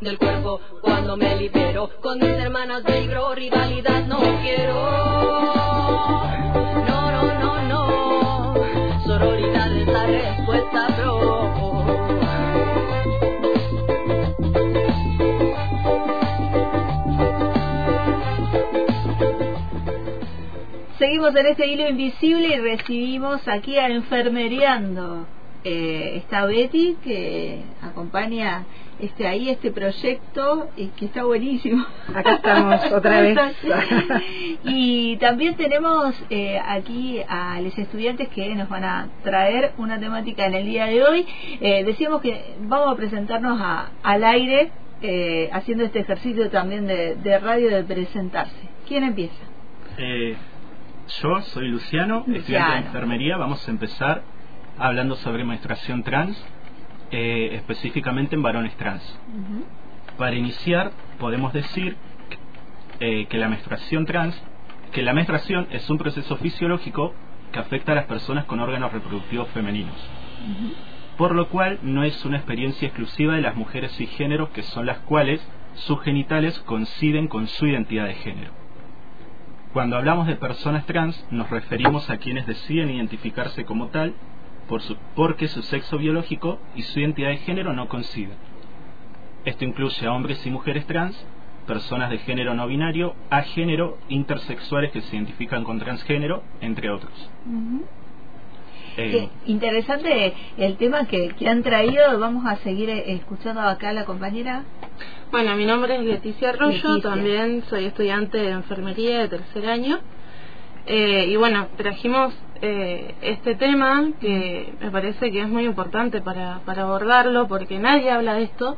del cuerpo cuando me libero. Con mis hermanas vibro, rivalidad no quiero. No, no, no, no. Sororidad es la respuesta, bro. Seguimos en este hilo invisible y recibimos aquí a Enfermeriando. Eh, está Betty que acompaña este ahí este proyecto y que está buenísimo. Acá estamos otra vez. y también tenemos eh, aquí a los estudiantes que nos van a traer una temática en el día de hoy. Eh, decíamos que vamos a presentarnos a, al aire eh, haciendo este ejercicio también de, de radio de presentarse. ¿Quién empieza? Eh, yo soy Luciano, estudiante Luciano. de enfermería. Vamos a empezar hablando sobre menstruación trans, eh, específicamente en varones trans. Para iniciar, podemos decir eh, que la menstruación trans, que la menstruación es un proceso fisiológico que afecta a las personas con órganos reproductivos femeninos. Por lo cual no es una experiencia exclusiva de las mujeres cisgéneros que son las cuales sus genitales coinciden con su identidad de género. Cuando hablamos de personas trans nos referimos a quienes deciden identificarse como tal por su- porque su sexo biológico y su identidad de género no coinciden. Esto incluye a hombres y mujeres trans, personas de género no binario, agénero, intersexuales que se identifican con transgénero, entre otros. Eh, interesante el tema que, que han traído. Vamos a seguir eh, escuchando acá a la compañera. Bueno, mi nombre es Leticia Arroyo, Leticia. también soy estudiante de enfermería de tercer año. Eh, y bueno, trajimos eh, este tema que me parece que es muy importante para, para abordarlo porque nadie habla de esto.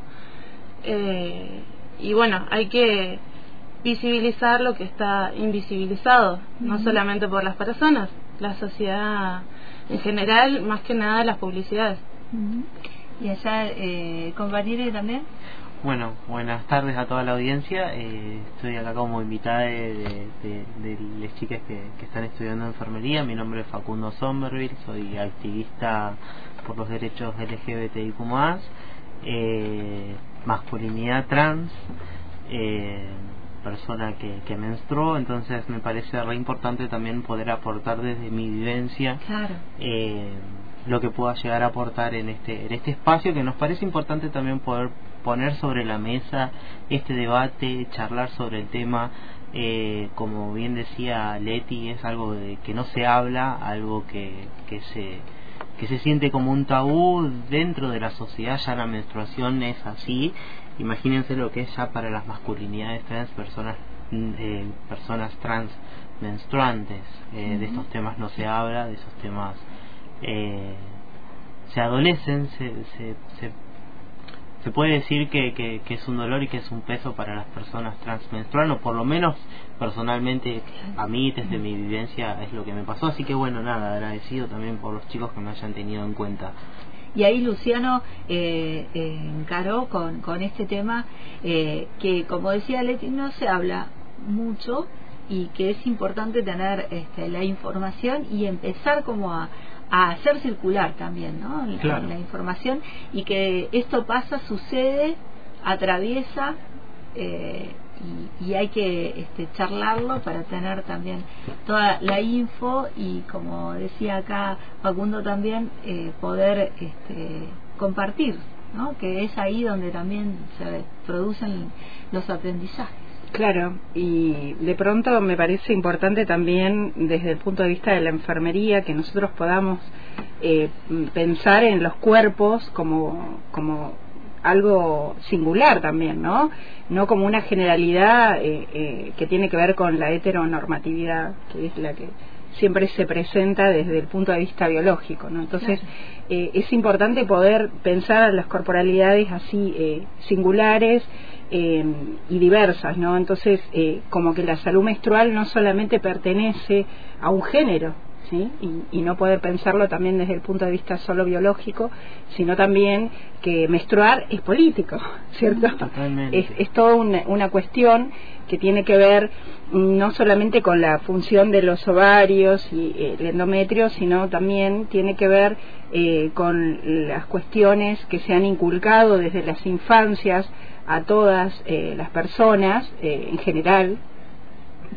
Eh, y bueno, hay que visibilizar lo que está invisibilizado, no solamente por las personas, la sociedad en general, más que nada las publicidades. Y allá, eh, compañera también. Bueno, buenas tardes a toda la audiencia. Eh, estoy acá como invitada de, de, de- de las chicas que, que están estudiando enfermería. Mi nombre es Facundo Somerville, soy activista por los derechos LGBTIQ+, eh, masculinidad trans, eh, persona que, que menstruó, entonces me parece re importante también poder aportar desde mi vivencia Claro. eh, lo que pueda llegar a aportar en este en este espacio que nos parece importante también poder poner sobre la mesa este debate charlar sobre el tema eh, como bien decía Leti es algo de que no se habla algo que, que se que se siente como un tabú dentro de la sociedad ya la menstruación es así. Imagínense lo que es ya para las masculinidades trans personas mm, eh, personas trans menstruantes eh, de estos temas no se habla de esos temas eh, se adolecen, se, se, se, se puede decir que, que, es un dolor y que es un peso para las personas transmenstruales, o por lo menos personalmente a mí desde mi vivencia es lo que me pasó, así que bueno, nada, agradecido también por los chicos que me hayan tenido en cuenta. Y ahí Luciano eh, encaró con, con este tema eh, que, como decía Leti, no se habla mucho y que es importante tener este, la información y empezar como a, a hacer circular también ¿no? la, Claro. la información y que esto pasa, sucede, atraviesa eh, y, y hay que este, charlarlo para tener también toda la info y como decía acá Facundo también eh, poder este, compartir ¿no? que es ahí donde también se producen los aprendizajes Claro, y de pronto me parece importante también desde el punto de vista de la enfermería que nosotros podamos eh, pensar en los cuerpos como, como algo singular también, ¿no? No como una generalidad eh, eh, que tiene que ver con la heteronormatividad, que es la que siempre se presenta desde el punto de vista biológico, ¿no? Entonces, es importante poder pensar las corporalidades así eh, singulares eh, y diversas, ¿no? Entonces, eh, como que la salud menstrual no solamente pertenece a un género, ¿sí? Y, no poder pensarlo también desde el punto de vista solo biológico, sino también que menstruar es político, ¿cierto? Es, es toda una, una cuestión que tiene que ver no solamente con la función de los ovarios y eh, el endometrio, sino también tiene que ver eh, con las cuestiones que se han inculcado desde las infancias a todas eh, las personas en general,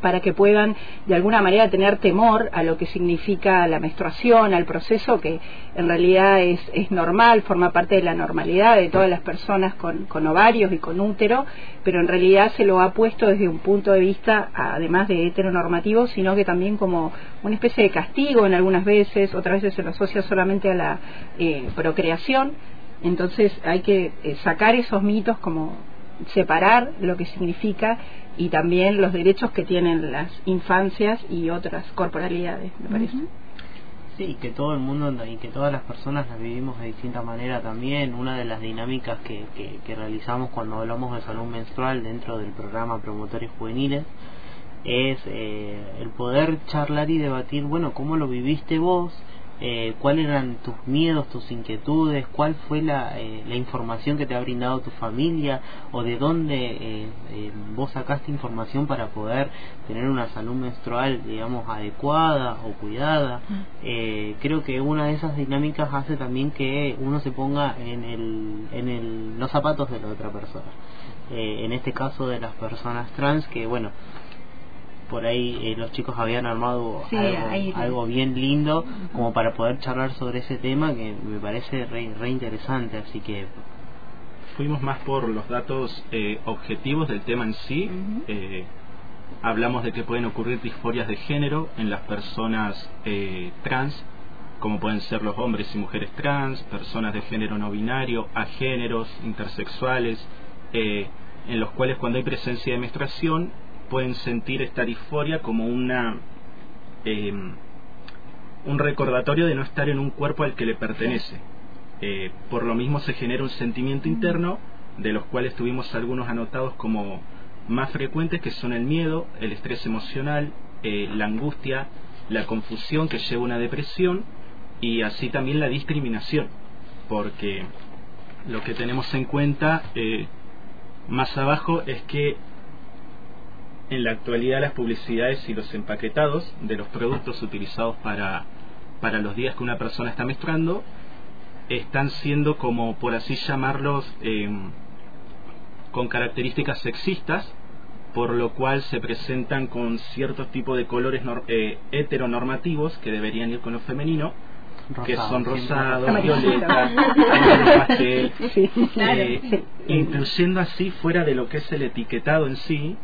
para que puedan de alguna manera tener temor a lo que significa la menstruación, al proceso que en realidad es, es normal, forma parte de la normalidad de todas las personas con, con, ovarios y con útero, pero en realidad se lo ha puesto desde un punto de vista, además de heteronormativo, sino que también como una especie de castigo en algunas veces, otras veces se lo asocia solamente a la eh, procreación. Entonces hay que eh, sacar esos mitos como separar lo que significa y también los derechos que tienen las infancias y otras corporalidades, me parece. Sí, que todo el mundo y que todas las personas las vivimos de distinta manera también. Una de las dinámicas que, que, realizamos cuando hablamos de salud menstrual dentro del programa Promotores Juveniles es eh, el poder charlar y debatir, bueno, cómo lo viviste vos, eh, cuáles eran tus miedos, tus inquietudes, cuál fue la, eh, la, información que te ha brindado tu familia o de dónde eh, eh, vos sacaste información para poder tener una salud menstrual, digamos, adecuada o cuidada. Mm. creo que una de esas dinámicas hace también que uno se ponga en, el, en el, los zapatos de la otra persona. en este caso de las personas trans, que bueno, por ahí eh, los chicos habían armado algo, bien lindo como para poder charlar sobre ese tema que me parece re, interesante, así que... Fuimos más por los datos eh, objetivos del tema en sí. Eh, hablamos de que pueden ocurrir disforias de género en las personas trans, como pueden ser los hombres y mujeres trans, personas de género no binario, agéneros, intersexuales, en los cuales cuando hay presencia de menstruación pueden sentir esta disforia como una eh, un recordatorio de no estar en un cuerpo al que le pertenece. Eh, por lo mismo se genera un sentimiento interno, de los cuales tuvimos algunos anotados como más frecuentes, que son el miedo, el estrés emocional, eh, la angustia, la confusión que lleva a una depresión y así también la discriminación, porque lo que tenemos en cuenta más abajo es que en la actualidad las publicidades y los empaquetados de los productos utilizados para, para los días que una persona está menstruando están siendo como por así llamarlos em, con características sexistas por lo cual se presentan con ciertos tipos de colores eh, heteronormativos que deberían ir con lo femenino que son rosados, violetas, pastel, eh, incluyendo así fuera de lo que es el etiquetado en sí,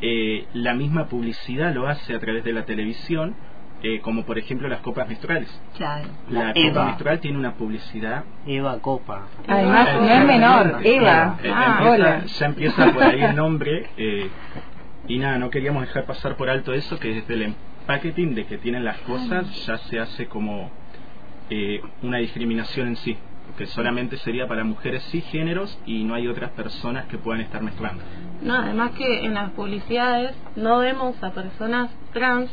eh, la misma publicidad lo hace a través de la televisión, eh, como por ejemplo las copas menstruales. La, copa menstrual tiene una publicidad. Eva Copa. Además, no es menor, Eva. Eh, ah, ya empieza por ahí el nombre. y nada, no queríamos dejar pasar por alto eso, que desde el empaqueting de que tienen las cosas ya se hace como una discriminación en sí que solamente sería para mujeres cisgéneros y no hay otras personas que puedan estar mezclando. No, además que en las publicidades no vemos a personas trans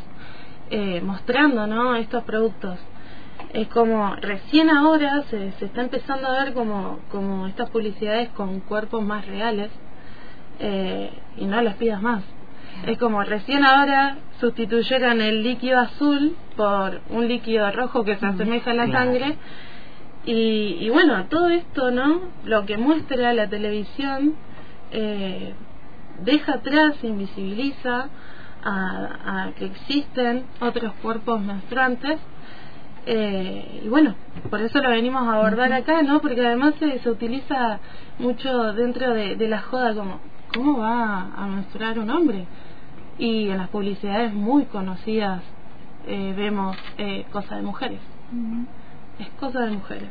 eh, mostrando ¿no? estos productos. Es como recién ahora se, se está empezando a ver como, como estas publicidades con cuerpos más reales eh, y no las pidas más. Es como recién ahora sustituyeron el líquido azul por un líquido rojo que se asemeja a la sangre y, y, bueno, todo esto, ¿no? Lo que muestra la televisión eh, deja atrás, invisibiliza a, que existen otros cuerpos menstruantes. Eh, y bueno, por eso lo venimos a abordar acá, ¿no? Porque además se, se utiliza mucho dentro de, de, la joda como, ¿cómo va a menstruar un hombre? Y en las publicidades muy conocidas eh, vemos eh, cosas de mujeres es cosa de mujeres.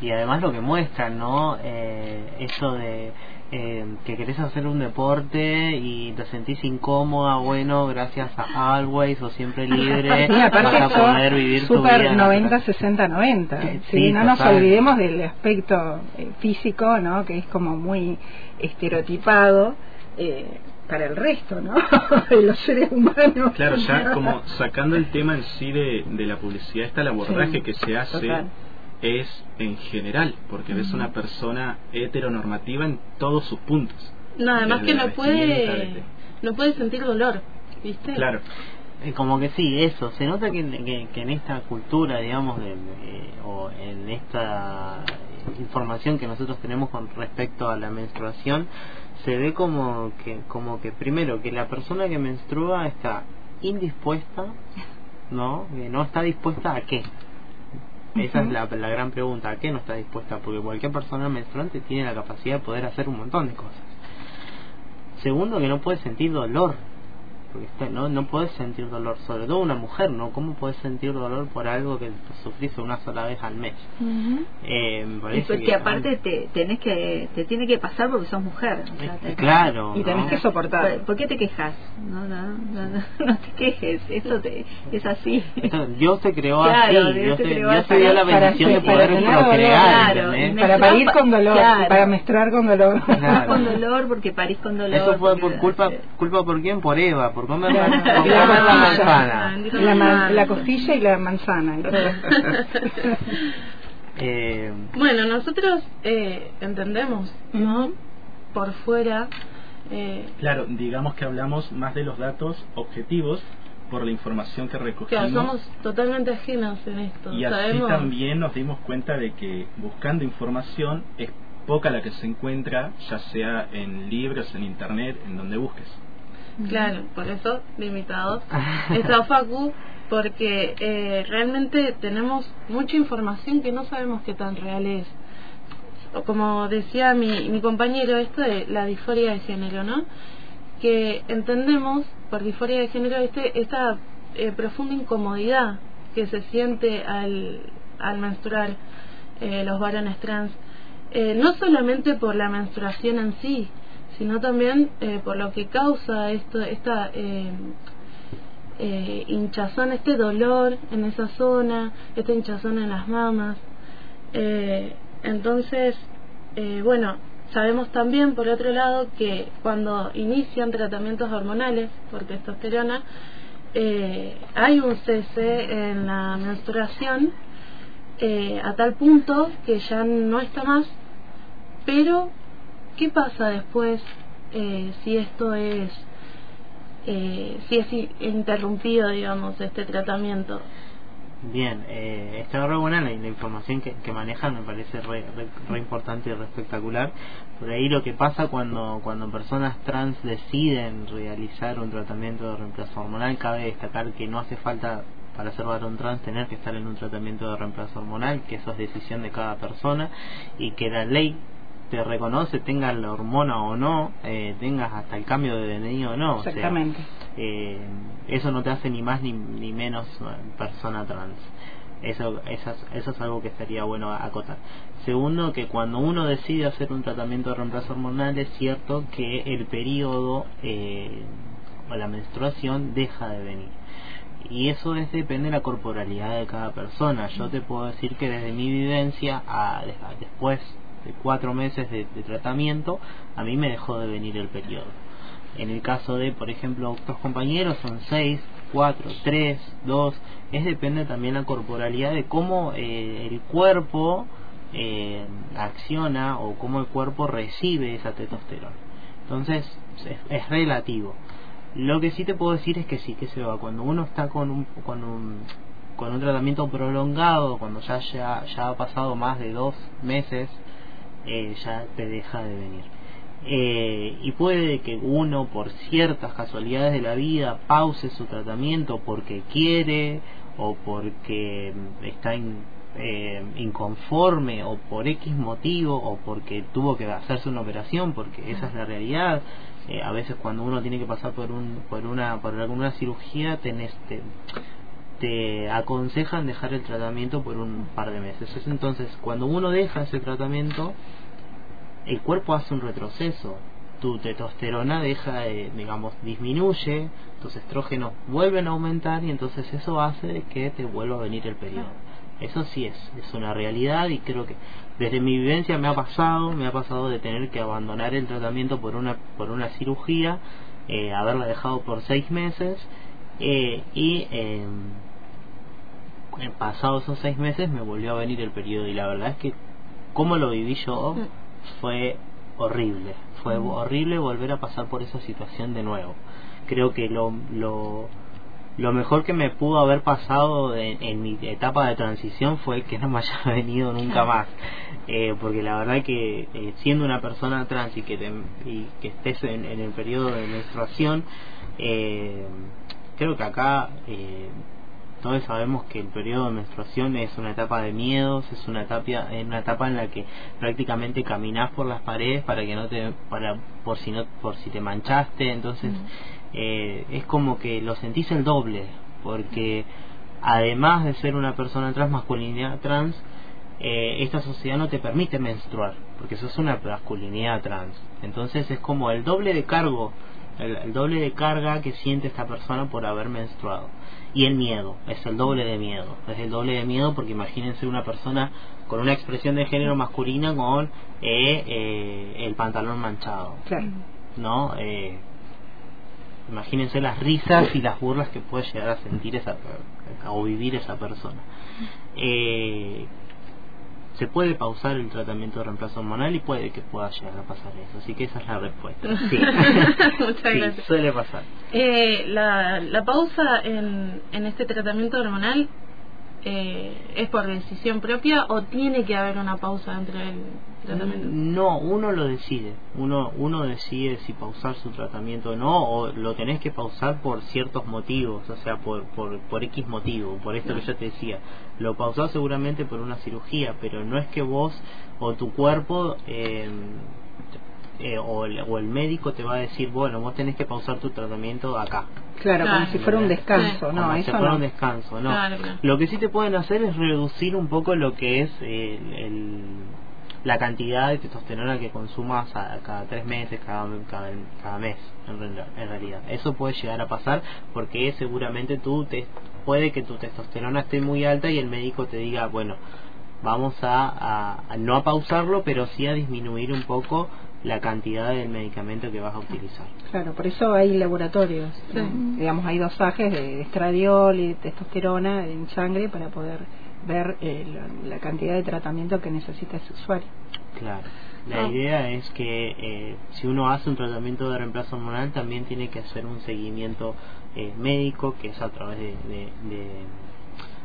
Y además lo que muestran, ¿no? Eh, eso de eh, que querés hacer un deporte y te sentís incómoda, bueno, gracias a Always o Siempre Libre, Sí, aparte vas a poder vivir tu super vida. 90, 60, 90. Sí, Sí, no nos olvidemos del aspecto eh, físico, ¿no? Que es como muy estereotipado eh, para el resto, ¿no? de los seres humanos. Claro, ya como sacando el tema en sí de, de la publicidad, está el abordaje Sí, que se hace total. es en general, porque ves una persona heteronormativa en todos sus puntos. No, además que no puede, no puede sentir dolor, ¿viste? Claro, Eh, como que sí, eso. Se nota que, que, que en esta cultura, digamos, de, eh, o en esta información que nosotros tenemos con respecto a la menstruación, se ve como que, como que primero que la persona que menstrua está indispuesta, ¿no? Que no está dispuesta a qué. Esa es la, la gran pregunta, ¿a qué no está dispuesta? Porque cualquier persona menstruante tiene la capacidad de poder hacer un montón de cosas. Segundo, que no puede sentir dolor. Porque está- no, no puedes sentir dolor, sobre todo una mujer, ¿no? ¿Cómo puedes sentir dolor por algo que sufrís una sola vez al mes? Ujú. Eh, me Y parece porque que- aparte te tenés que te tiene que pasar porque sos mujer o sea, Eh, te- claro, Y tenés ¿no? que soportar. ¿Por, por qué te quejas? No, no, no, no, no te quejes, eso te, es así. Esto- Dios te creó Claro, así, Dios te te, creó Dios te dio la Para bendición de poder procrear, claro, Para parir con dolor, Claro. para menstruar con dolor. Claro. con dolor porque parís con dolor. Eso fue por culpa, culpa por quién? Por Eva, por comer la, Claro. la costilla. manzana. Bendito la, ma- mamá. la costilla y la manzana. Eh, Bueno, nosotros eh, entendemos, ¿no? Por fuera, eh, claro, digamos que hablamos más de los datos objetivos por la información que recogimos. somos totalmente ajenos en esto. Y así también nos dimos cuenta de que buscando información es poca la que se encuentra, ya sea en libros, en internet, en donde busques. Claro, por eso limitados está Facu, porque eh, realmente tenemos mucha información que no sabemos qué tan real es. Como decía mi, mi compañero, esto de la disforia de género, ¿no? Que entendemos por disforia de género este, esta eh, profunda incomodidad que se siente al, al menstruar eh, los varones trans. Eh, no solamente por la menstruación en sí, sino también eh, por lo que causa esto, esta eh, eh, hinchazón, este dolor en esa zona, esta hinchazón en las mamas. Eh, entonces, bueno, sabemos también, por otro lado, que cuando inician tratamientos hormonales por testosterona, hay un cese en la menstruación a tal punto que ya no está más, pero ¿qué pasa después eh, si esto es eh, si es interrumpido digamos este tratamiento Bien, eh, está re buena la, información que, que manejan, me parece re, re- re importante y re espectacular. Por ahí lo que pasa cuando, cuando personas trans deciden realizar un tratamiento de reemplazo hormonal, cabe destacar que no hace falta para ser varón trans tener que estar en un tratamiento de reemplazo hormonal, que eso es decisión de cada persona y que la ley te reconoce, tengas la hormona o no, eh, tengas hasta el cambio de DNI o no. o sea, Exactamente. eh, eso no te hace ni más ni, ni menos eh, persona trans. Eso, eso, es, eso es algo que estaría bueno acotar. Segundo, que cuando uno decide hacer un tratamiento de reemplazo hormonal, es cierto que el periodo eh, o la menstruación deja de venir. Y eso es, depende de la corporalidad de cada persona. Yo te puedo decir que desde mi vivencia, a, a- después de cuatro meses de, tratamiento, a mí me dejó de venir el periodo. En el caso de, por ejemplo, otros compañeros son 6, 4, 3, 2. Es depende también la corporalidad de cómo eh, el cuerpo eh, acciona o cómo el cuerpo recibe esa testosterona. Entonces, es, es relativo. Lo que sí te puedo decir es que sí, que se va. Cuando uno está con un, con un, con un tratamiento prolongado, cuando ya, ya, ya ha pasado más de dos meses, eh, ya te deja de venir. Eh, y puede que uno por ciertas casualidades de la vida pause su tratamiento porque quiere o porque mm, está eh, inconforme o por X motivo o porque tuvo que hacerse una operación porque esa es la realidad Eh, a veces cuando uno tiene que pasar por un por una por alguna cirugía tenés te, te aconsejan dejar el tratamiento por un par de meses Es entonces cuando uno deja ese tratamiento el cuerpo hace un retroceso. Tu testosterona deja, de, digamos, disminuye, tus estrógenos vuelven a aumentar y entonces eso hace que te vuelva a venir el periodo. Eso sí es, es una realidad y creo que desde mi vivencia me ha pasado, me ha pasado de tener que abandonar el tratamiento por una, por una cirugía, eh, haberla dejado por seis meses eh, y eh, pasados esos seis meses me volvió a venir el periodo y la verdad es que como lo viví yo fue horrible, fue horrible volver a pasar por esa situación de nuevo. Creo que lo, lo lo mejor que me pudo haber pasado en, mi etapa de transición fue que no me haya venido nunca más. Eh, porque la verdad que eh, siendo una persona trans y que, y que estés en, el periodo de menstruación, eh, creo que acá todos sabemos que el periodo de menstruación es una etapa de miedos, es una etapa, una etapa en la que prácticamente caminas por las paredes para que no te, para, por si no, por si te manchaste, entonces eh, es como que lo sentís el doble, porque además de ser una persona trans, masculinidad trans, eh, esta sociedad no te permite menstruar, porque eso es una masculinidad trans. Entonces es como el doble de cargo, el, doble de carga que siente esta persona por haber menstruado. Y el miedo, es el doble de miedo, es el doble de miedo porque imagínense una persona con una expresión de género masculina con eh, eh el pantalón manchado. Claro. ¿No? Eh, imagínense las risas y las burlas que puede llegar a sentir esa o vivir esa persona eh, se puede pausar el tratamiento de reemplazo hormonal y puede que pueda llegar a pasar eso así que esa es la respuesta. Sí, Muchas gracias. suele pasar. Eh, la, la pausa en, en este tratamiento hormonal eh, es por decisión propia o tiene que haber una pausa dentro del tratamiento? No, uno lo decide. Uno, uno decide si pausar su tratamiento o no, o lo tenés que pausar por ciertos motivos, o sea, por, por, por X motivo, por esto que yo te decía. Lo pausás seguramente por una cirugía, pero no es que vos o tu cuerpo. Eh, eh, o, el, o, el, médico te va a decir, bueno, vos tenés que pausar tu tratamiento acá. Claro, como si fuera un descanso, no, como si fuera un descanso, no. Lo que sí te pueden hacer es reducir un poco lo que es el, la cantidad de testosterona que consumas a, cada tres meses, cada, cada, mes, en, realidad. Eso puede llegar a pasar porque seguramente tú te, puede que tu testosterona esté muy alta y el médico te diga, bueno, vamos a, a no a pausarlo, pero sí a disminuir un poco la cantidad del medicamento que vas a utilizar. Claro, por eso hay laboratorios, digamos, hay dosajes de estradiol y testosterona en sangre para poder ver eh, la, cantidad de tratamiento que necesita ese usuario. Claro. La ah. idea es que eh, si uno hace un tratamiento de reemplazo hormonal también tiene que hacer un seguimiento eh, médico que es a través de, de,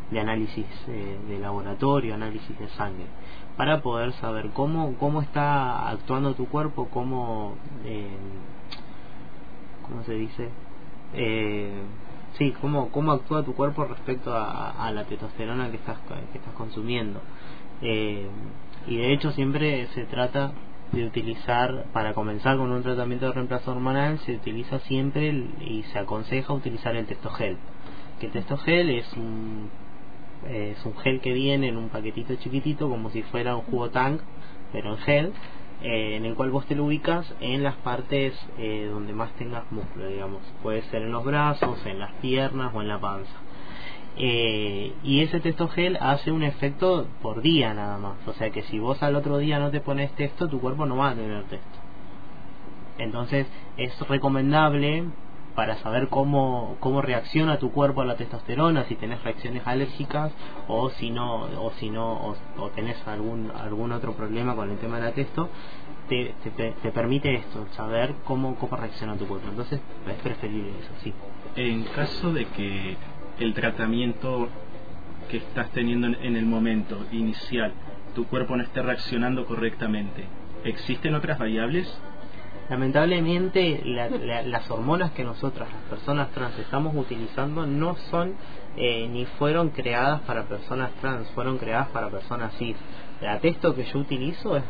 de análisis de laboratorio, análisis de sangre para poder saber cómo, cómo está actuando tu cuerpo, cómo, eh, ¿cómo se dice? Eh, sí, cómo, cómo actúa tu cuerpo respecto a, la testosterona que estás, que estás consumiendo. Eh, y de hecho siempre se trata de utilizar, para comenzar con un tratamiento de reemplazo hormonal, se utiliza siempre y se aconseja utilizar el testogel. Que el testogel es un es un gel que viene en un paquetito chiquitito como si fuera un jugo tank pero en gel eh, en el cual vos te lo ubicas en las partes eh, donde más tengas músculo digamos. Puede ser en los brazos en las piernas o en la panza. Eh, y ese testogel hace un efecto por día nada más. O sea que si vos al otro día no te pones testo tu cuerpo no va a tener testo. Entonces es recomendable para saber cómo, cómo reacciona tu cuerpo a la testosterona, si tenés reacciones alérgicas o si no, o si no, o, tenés algún, algún otro problema con el tema de la testo, te, te, permite esto, saber cómo, cómo reacciona tu cuerpo. Entonces es preferible eso, sí. En caso de que el tratamiento que estás teniendo en el momento inicial, tu cuerpo no esté reaccionando correctamente, ¿existen otras variables lamentablemente las hormonas que nosotras, las personas trans, estamos utilizando no son eh, ni fueron creadas para personas trans, fueron creadas para personas cis. La testo que yo utilizo es,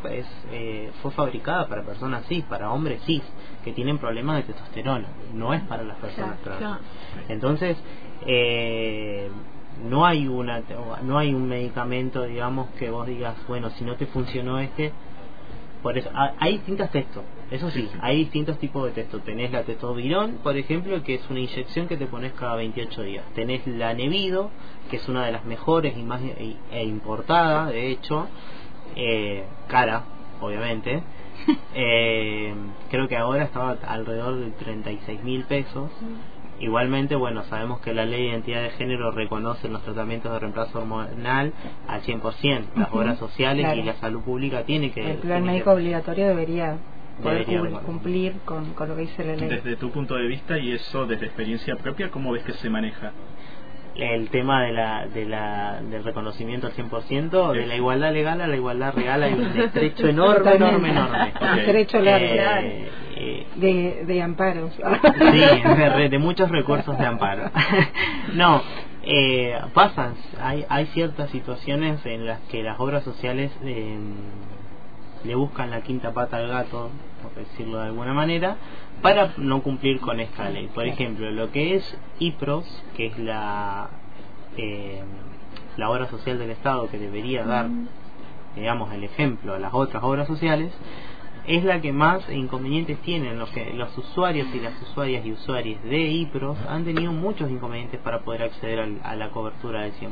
eh, fue fabricada para personas cis, para hombres cis, que tienen problemas de testosterona, no es para las personas trans. Entonces, eh, no hay una no hay un medicamento digamos que vos digas bueno si no te funcionó este por eso ah, hay distintos textos eso sí hay distintos tipos de texto tenés la testovirón por ejemplo que es una inyección que te pones cada 28 días. Tenés la nevido que es una de las mejores y más e, e importada de hecho eh, cara obviamente. Eh, creo que ahora estaba alrededor de 36 mil pesos Igualmente, bueno, sabemos que la ley de identidad de género reconoce los tratamientos de reemplazo hormonal al 100%. Las obras sociales y la salud pública tiene que... El plan médico obligatorio debería poder cumplir con, con, lo que dice la ley. Desde tu punto de vista y eso desde experiencia propia, ¿cómo ves que se maneja? El tema de la, de la, del reconocimiento al 100%, de la igualdad legal a la igualdad real hay un estrecho enorme, enorme, enorme. Un estrecho largo. Eh, de, de amparos. sí, de, de, muchos recursos de amparo. no, eh, pasan, hay, hay ciertas situaciones en las que las obras sociales eh, le buscan la quinta pata al gato, por decirlo de alguna manera, para no cumplir con esta ley. Por ejemplo, lo que es IPROS, que es la, eh, la obra social del Estado que debería dar, digamos, el ejemplo a las otras obras sociales, es la que más inconvenientes tienen. Los, que, los usuarios y las usuarias y usuarias de IPROS han tenido muchos inconvenientes para poder acceder a la cobertura del 100%.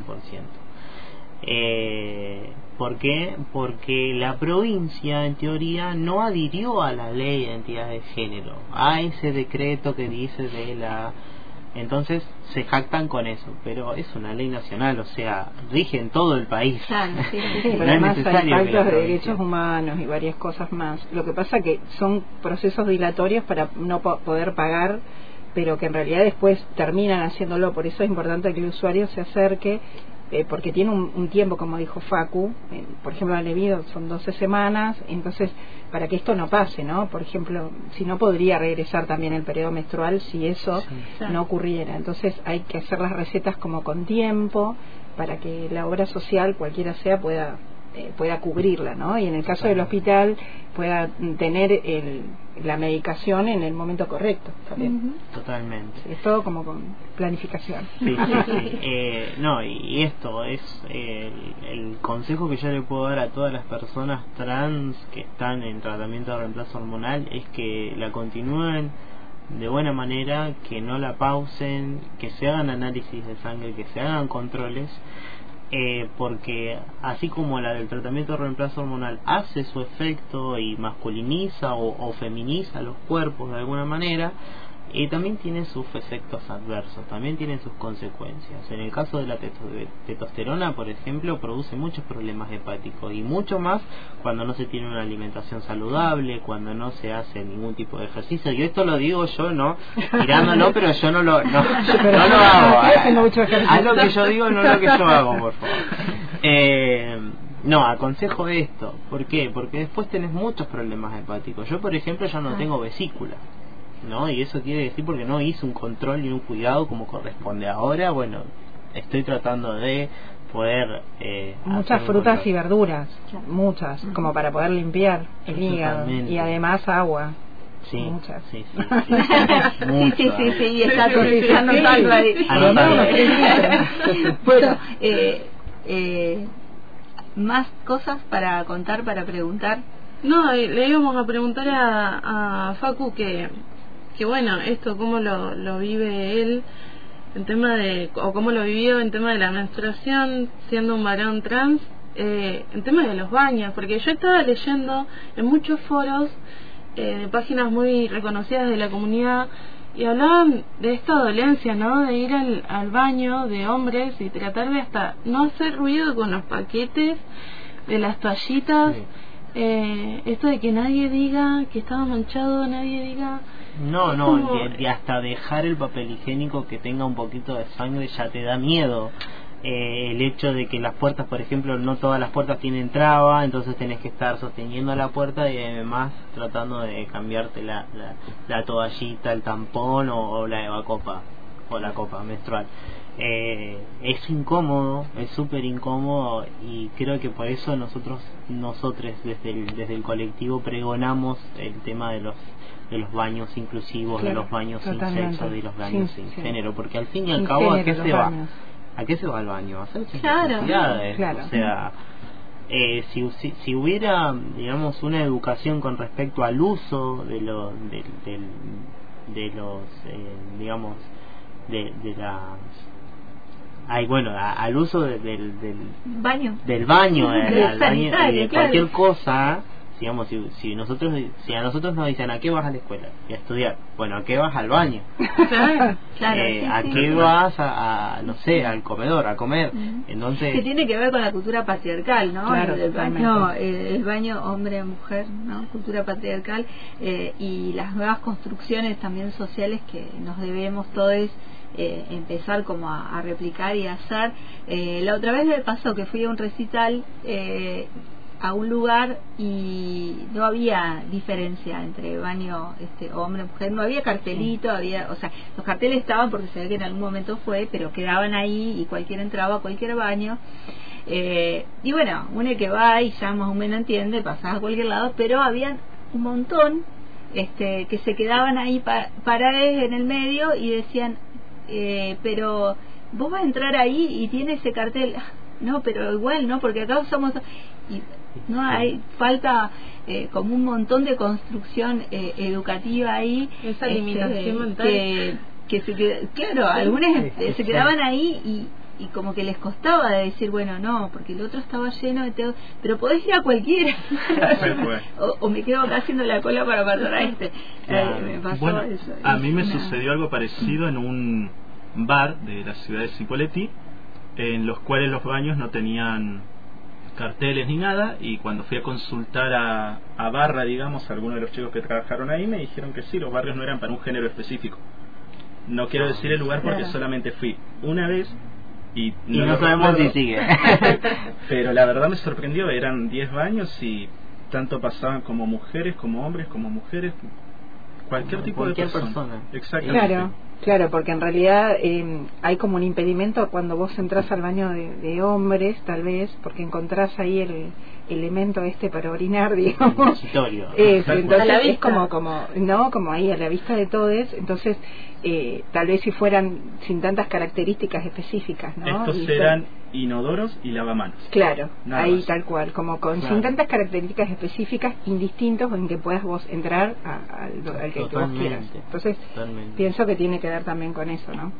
Eh, ¿Por qué? Porque la provincia, en teoría, no adhirió a la ley de identidad de género, a ese decreto que dice de la... Entonces se jactan con eso, pero es una ley nacional, o sea, rige en todo el país. Claro, sí, sí, pero además hay de derechos humanos y varias cosas más. Lo que pasa que son procesos dilatorios para no poder pagar pero que en realidad después terminan haciéndolo. Por eso es importante que el usuario se acerque eh, porque tiene un, tiempo, como dijo Facu, eh, por ejemplo, el debido son 12 semanas, entonces, para que esto no pase, ¿no? Por ejemplo, si no podría regresar también el periodo menstrual si eso no ocurriera. Entonces, hay que hacer las recetas como con tiempo para que la obra social, cualquiera sea, pueda pueda cubrirla, ¿no? Y en el caso del hospital pueda tener el, la medicación en el momento correcto también. Totalmente. Es todo como con planificación. Sí, sí, sí. Eh, no, y esto es el, consejo que yo le puedo dar a todas las personas trans que están en tratamiento de reemplazo hormonal es que la continúen de buena manera, que no la pausen, que se hagan análisis de sangre, que se hagan controles eh, porque así como la del tratamiento de reemplazo hormonal hace su efecto y masculiniza o feminiza los cuerpos de alguna manera, y también tiene sus efectos adversos, también tiene sus consecuencias. En el caso de la testosterona, por ejemplo, produce muchos problemas hepáticos y mucho más cuando no se tiene una alimentación saludable, cuando no se hace ningún tipo de ejercicio. Y esto lo digo yo, ¿no? Mirándolo, pero yo no lo, no, no lo hago. Haz lo que yo digo, no lo que yo hago, por favor. Eh, no, aconsejo esto. ¿Por qué? Porque después tenés muchos problemas hepáticos. Yo, por ejemplo, ya no ah. tengo vesícula. ¿No? Y eso quiere decir porque no hice un control y un cuidado como corresponde. Ahora, bueno, estoy tratando de poder... Eh, muchas frutas y verduras, muchas, como para poder limpiar el hígado. Y además agua. Sí, muchas. Sí, sí, sí. sí, sí, sí, y está cotizando salva ahí. bueno, eh, eh, más cosas para contar, para preguntar. No, le íbamos a preguntar a, a Facu que que bueno, esto cómo lo, lo vive él en tema de, o cómo lo vivió en tema de la menstruación siendo un varón trans, eh, en tema de los baños, porque yo estaba leyendo en muchos foros, eh, páginas muy reconocidas de la comunidad, y hablaban de esta dolencia, ¿no? De ir al, al baño de hombres y tratar de hasta no hacer ruido con los paquetes, de las toallitas, eh, esto de que nadie diga que estaba manchado, nadie diga no, no, de, hasta dejar el papel higiénico que tenga un poquito de sangre ya te da miedo. Eh, el hecho de que las puertas, por ejemplo, no todas las puertas tienen traba, entonces tenés que estar sosteniendo la puerta y además tratando de cambiarte la, la, toallita, el tampón o, la evacopa o la copa menstrual. Eh, es incómodo, es súper incómodo y creo que por eso nosotros, nosotros desde el, desde el colectivo pregonamos el tema de los de los baños inclusivos, de los baños sin sexo, de los baños sin, género, porque al fin y al cabo, ¿a qué se va? ¿A qué se va el baño? A hacer claro, claro. O sea, eh, si, si, si hubiera, digamos, una educación con respecto al uso de, lo, de, del- de los, eh, digamos, de, de las... Ay, bueno, a- al uso de- del, del, Baño. del baño, del- al baño, de claro. cualquier cosa, digamos, si, si nosotros si a nosotros nos dicen a qué vas a la escuela y a estudiar, bueno, a qué vas al baño, Claro, claro, Eh, sí, a sí. qué vas a, a, no sé, al comedor, a comer, entonces que tiene que ver con la cultura patriarcal, ¿no? Claro, el, el baño, el baño hombre-mujer, ¿no? Cultura patriarcal eh, y las nuevas construcciones también sociales que nos debemos todos eh, empezar como a, a replicar y a hacer. Eh, la otra vez me pasó que fui a un recital eh, a un lugar y no había diferencia entre baño este hombre mujer no había cartelito había o sea los carteles estaban porque se ve que en algún momento fue pero quedaban ahí y cualquiera entraba a cualquier baño. Eh, y bueno uno que va y ya más o menos entiende pasaba a cualquier lado pero habían un montón este que se quedaban ahí pa paradas en el medio y decían eh, pero vos vas a entrar ahí y tiene ese cartel. "Ah, no pero igual no porque acá somos y no hay falta eh, como un montón de construcción eh, educativa ahí Esa este, limitación que, que se qued- claro algunas Sí, sí, se sí. quedaban ahí y, y como que les costaba de decir bueno no porque el otro estaba lleno de todo pero podés ir a cualquiera. O, o me quedo acá haciendo la cola para pasar a este. Claro. Eh, me pasó Bueno, eso a mí me una- sucedió algo parecido en un bar de la ciudad de Cipolletti, en los cuales los baños no tenían carteles ni nada, y cuando fui a consultar a, a Barra, digamos, a algunos de los chicos que trabajaron ahí, me dijeron que sí, los barrios no eran para un género específico. No quiero decir el lugar porque Claro. solamente fui una vez y y no, no sabemos si sigue. Pero la verdad me sorprendió, eran 10 baños y tanto pasaban como mujeres, como hombres, como mujeres, cualquier Como tipo cualquier de persona. persona. Exactamente. Claro, claro, porque en realidad eh, hay como un impedimento cuando vos entras al baño de, de hombres, tal vez, porque encontrás ahí el elemento este para orinar, digamos. Eso, cual. entonces A la es como, como, no, como ahí a la vista de todos, entonces eh, tal vez si fueran sin tantas características específicas, ¿no? Estos Y eran inodoros y lavamanos. Claro, Nada ahí más. tal cual, como con Claro. sin tantas características específicas, indistintos en que puedas vos entrar a- al, al que, que vos Totalmente. quieras. Entonces, Totalmente. pienso que tiene que ver también con eso, ¿no?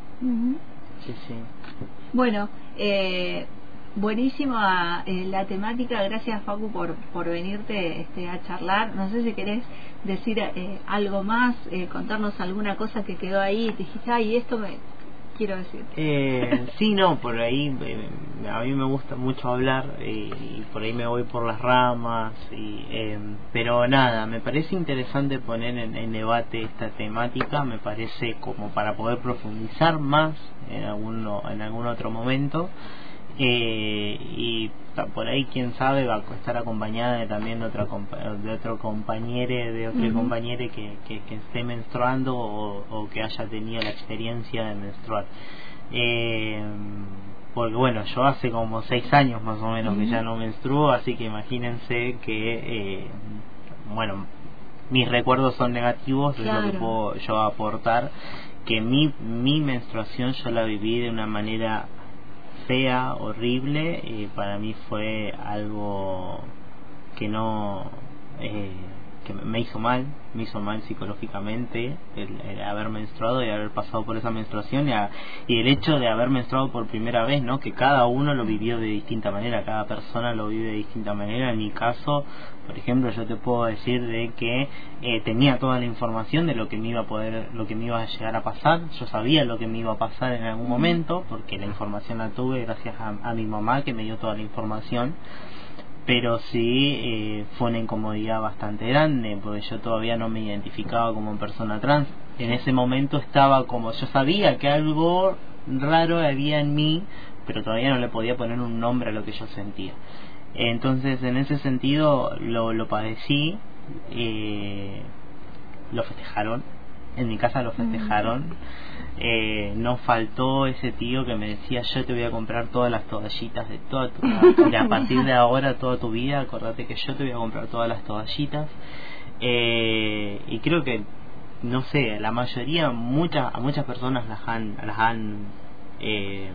Sí, sí. Bueno, eh, buenísima eh, la temática. Gracias, Facu, por, por venirte este, a charlar. No sé si querés decir eh, algo más, eh, contarnos alguna cosa que quedó ahí. Te dijiste, ay, esto me quiero decir. Eh, sí, no, por ahí eh, a mí me gusta mucho hablar eh, y por ahí me voy por las ramas, y, eh, pero nada, me parece interesante poner en, en debate esta temática, me parece como para poder profundizar más en, alguno, en algún otro momento. Eh, y por ahí quién sabe va a estar acompañada de también de otra de otro compañero de otro Ujú. compañero que, que, que esté menstruando o, o que haya tenido la experiencia de menstruar eh, porque bueno yo hace como seis años más o menos que ya no menstruo así que imagínense que eh, bueno mis recuerdos son negativos es lo Claro. que puedo yo aportar que mi mi menstruación yo la viví de una manera fea, horrible, y para mí fue algo que no eh, que me hizo mal, me hizo mal psicológicamente el, haber menstruado y haber pasado por esa menstruación y, a- y el hecho de haber menstruado por primera vez, ¿no? Que cada uno lo vivió de distinta manera, cada persona lo vive de distinta manera. En mi caso, por ejemplo, yo te puedo decir de que eh, tenía toda la información de lo que me iba a poder, lo que me iba a llegar a pasar. Yo sabía lo que me iba a pasar en algún momento porque la información la tuve gracias a mi mamá que me dio toda la información pero sí eh, fue una incomodidad bastante grande porque yo todavía no me identificaba como persona trans. En ese momento estaba como yo sabía que algo raro había en mí pero todavía no le podía poner un nombre a lo que yo sentía. Entonces en ese sentido lo, lo padecí eh, lo festejaron. En mi casa lo festejaron eh, no faltó ese tío que me decía yo te voy a comprar todas las toallitas de toda tu de a partir de ahora toda tu vida acordate que yo te voy a comprar todas las toallitas. Eh, y creo que no sé la mayoría muchas a muchas personas las han las han eh,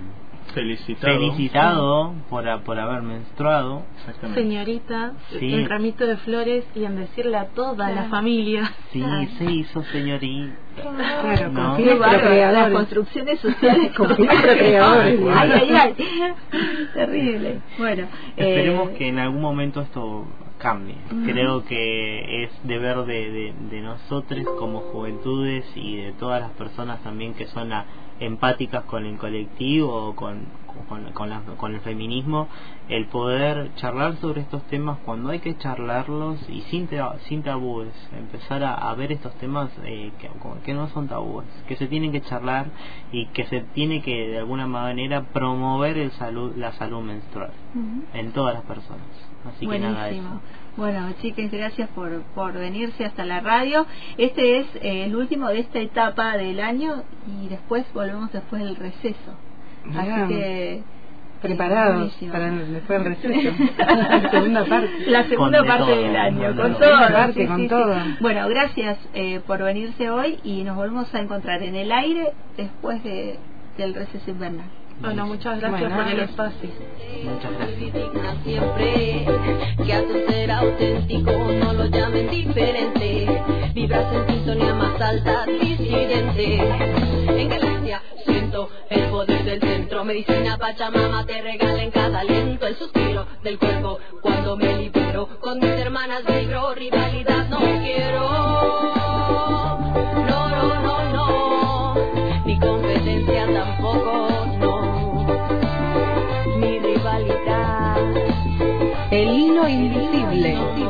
felicitado, felicitado por, a- por haber menstruado. Exactamente. Señorita, Sí. un ramito de flores y en decirle a toda la familia. Sí, se hizo señorita. Claro, No. con las construcciones sociales Con ay. Terrible. Bueno, Esperemos eh, que en algún momento esto cambie. Creo que es deber de, de, de nosotros como juventudes y de todas las personas también que son la- empáticas con el colectivo o con, con, con, la- con el feminismo, el poder charlar sobre estos temas cuando hay que charlarlos y sin, ta- sin tabúes, empezar a, a ver estos temas eh, que, que no son tabúes, que se tienen que charlar y que se tiene que de alguna manera promover el salud, la salud menstrual en todas las personas. Así que nada, eso. Bueno, chicas, gracias por, por venirse hasta la radio. Este es eh, el último de esta etapa del año y después volvemos después del receso. Así que Preparados buenísimo. para el, después del receso. la segunda parte. la segunda Con de parte todo, del año, con todo. con todo. Bueno, gracias eh, por venirse hoy y nos volvemos a encontrar en el aire después de, del receso invernal. Bueno, muchas gracias Bueno. por el espacio. Muchas gracias. siempre que hace un ser auténtico no lo llamen diferente vibras en sintonía más alta disidente en galaxia siento el poder del centro medicina pachamama te regala en cada aliento el suspiro del cuerpo cuando me libero con mis hermanas vibro rivalidad no quiero invisible.